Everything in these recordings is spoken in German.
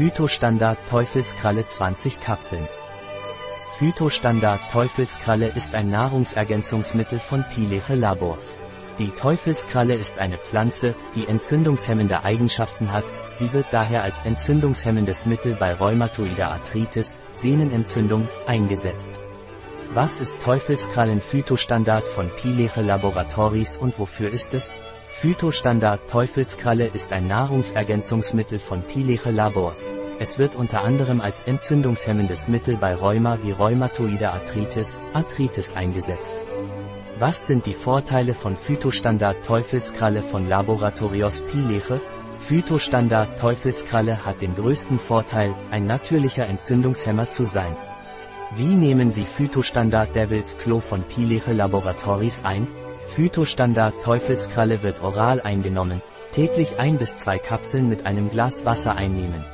Phytostandard Teufelskralle 20 Kapseln. Phytostandard Teufelskralle ist ein Nahrungsergänzungsmittel von Pileche Labors. Die Teufelskralle ist eine Pflanze, die entzündungshemmende Eigenschaften hat, sie wird daher als entzündungshemmendes Mittel bei rheumatoider Arthritis, Sehnenentzündung, eingesetzt. Was ist Teufelskrallen Phytostandard von Pileche Laboratories und wofür ist es? Phytostandard Teufelskralle ist ein Nahrungsergänzungsmittel von Pileche Labors. Es wird unter anderem als entzündungshemmendes Mittel bei Rheuma wie Rheumatoide Arthritis, Arthritis eingesetzt. Was sind die Vorteile von Phytostandard Teufelskralle von Laboratorios Pileche? Phytostandard Teufelskralle hat den größten Vorteil, ein natürlicher Entzündungshemmer zu sein. Wie nehmen Sie Phytostandard Devils Klo von Pileche Laboratories ein? Phytostandard Teufelskralle wird oral eingenommen, täglich ein bis zwei Kapseln mit einem Glas Wasser einnehmen.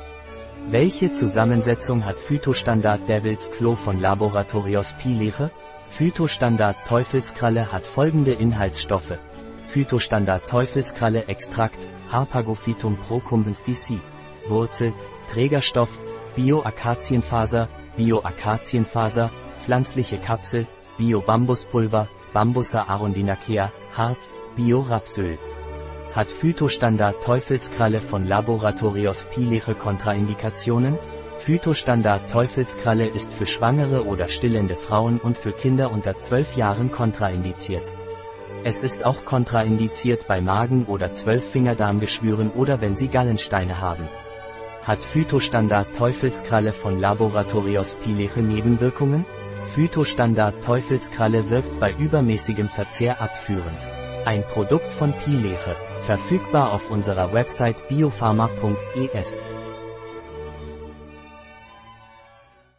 Welche Zusammensetzung hat Phytostandard Devils Klo von Laboratorios Pileche? Phytostandard Teufelskralle hat folgende Inhaltsstoffe. Phytostandard Teufelskralle Extrakt, Harpagophytum procumbens DC. Wurzel, Trägerstoff, Bio-Akazienfaser, Bio-Akazienfaser, pflanzliche Kapsel, Bio-Bambuspulver, Bambusa arundinacea, Harz, Bio-Rapsöl. Hat Phytostandard Teufelskralle von Laboratorios Pileche Kontraindikationen? Phytostandard Teufelskralle ist für schwangere oder stillende Frauen und für Kinder unter 12 Jahren kontraindiziert. Es ist auch kontraindiziert bei Magen- oder Zwölffingerdarmgeschwüren oder wenn Sie Gallensteine haben. Hat Phytostandard Teufelskralle von Laboratorios Pileche Nebenwirkungen? Phytostandard Teufelskralle wirkt bei übermäßigem Verzehr abführend. Ein Produkt von Pileche, verfügbar auf unserer Website biopharma.es.